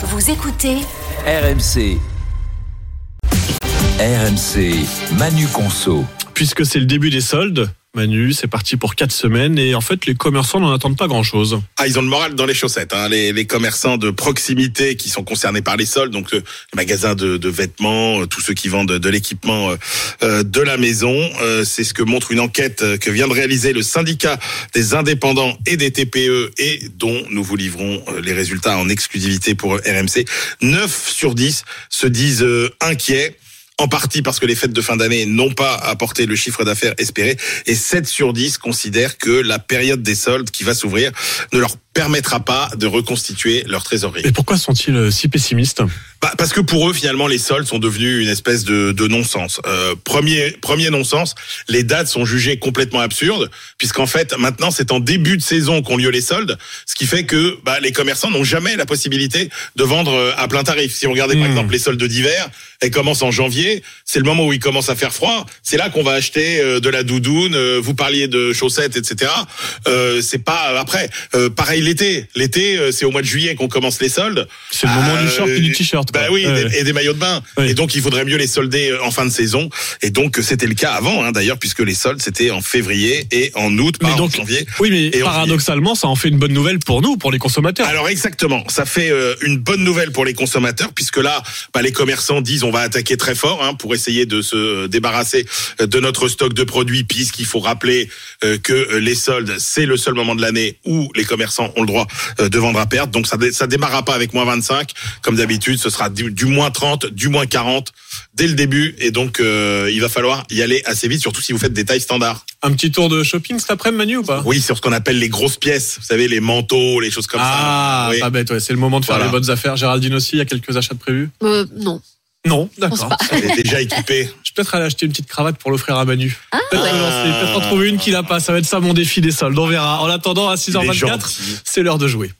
Vous écoutez RMC. RMC, Manu Conso. Puisque c'est le début des soldes, Manu, c'est parti pour quatre semaines et en fait les commerçants n'en attendent pas grand-chose. Ah, ils ont le moral dans les chaussettes. Hein. Les, commerçants de proximité qui sont concernés par les soldes, donc les magasins de, vêtements, euh, tous ceux qui vendent de, l'équipement euh, euh, de la maison. C'est ce que montre une enquête que vient de réaliser le syndicat des indépendants et des TPE et dont nous vous livrons les résultats en exclusivité pour RMC. 9 sur 10 se disent inquiets en partie parce que les fêtes de fin d'année n'ont pas apporté le chiffre d'affaires espéré, et 7 sur 10 considèrent que la période des soldes qui va s'ouvrir ne leur permettra pas de reconstituer leur trésorerie. Et pourquoi sont-ils euh, si pessimistes Bah, parce que pour eux, finalement, les soldes sont devenus une espèce de, de non-sens. Euh, premier, premier non-sens, les dates sont jugées complètement absurdes, puisqu'en fait, maintenant, c'est en début de saison qu'ont lieu les soldes, ce qui fait que bah, les commerçants n'ont jamais la possibilité de vendre euh, à plein tarif. Si vous regardez par Mmh. exemple les soldes d'hiver, elles commencent en janvier, c'est le moment où il commence à faire froid, c'est là qu'on va acheter de la doudoune, vous parliez de chaussettes, etc. Euh, c'est pas après. Euh, pareil l'été, l'été, euh, c'est au mois de juillet qu'on commence les soldes. C'est le moment du short et du t-shirt. Bah quoi. oui, Ouais. et des maillots de bain. Et donc il faudrait mieux les solder euh, en fin de saison. Et donc c'était le cas avant, hein, d'ailleurs, puisque les soldes c'était en février et en août, pas Mais donc, en janvier. oui, mais Et paradoxalement, ça en fait une bonne nouvelle pour nous, pour les consommateurs. Alors exactement, ça fait euh, une bonne nouvelle pour les consommateurs puisque là, bah, les commerçants disent on va attaquer très fort hein, pour essayer de se débarrasser euh, de notre stock de produits puisqu'il faut rappeler euh, que euh, les soldes c'est le seul moment de l'année où les commerçants ont le droit euh, de vendre à perte. Donc ça dé- ça démarrera pas avec moins 25 comme d'habitude, ce sera du, du moins 30, du moins 40 dès le début et donc euh, il va falloir y aller assez vite surtout si vous faites des tailles standards. Un petit tour de shopping cet après-midi, Manu, ou pas? Oui, sur ce qu'on appelle les grosses pièces, vous savez les manteaux, les choses comme Ah, ça. Oui. pas bête, ouais. C'est le moment de faire Voilà. les bonnes affaires. Géraldine aussi, il y a quelques achats de prévus? Euh, Non. Non, d'accord. Elle est déjà équipée. Je vais peut-être aller acheter une petite cravate pour l'offrir à Manu. Ah, Peut-être ouais. en trouver une qui l'a pas. Ça va être ça mon défi des soldes. On verra. En attendant, à Il est 6h24, gentil. c'est l'heure de jouer.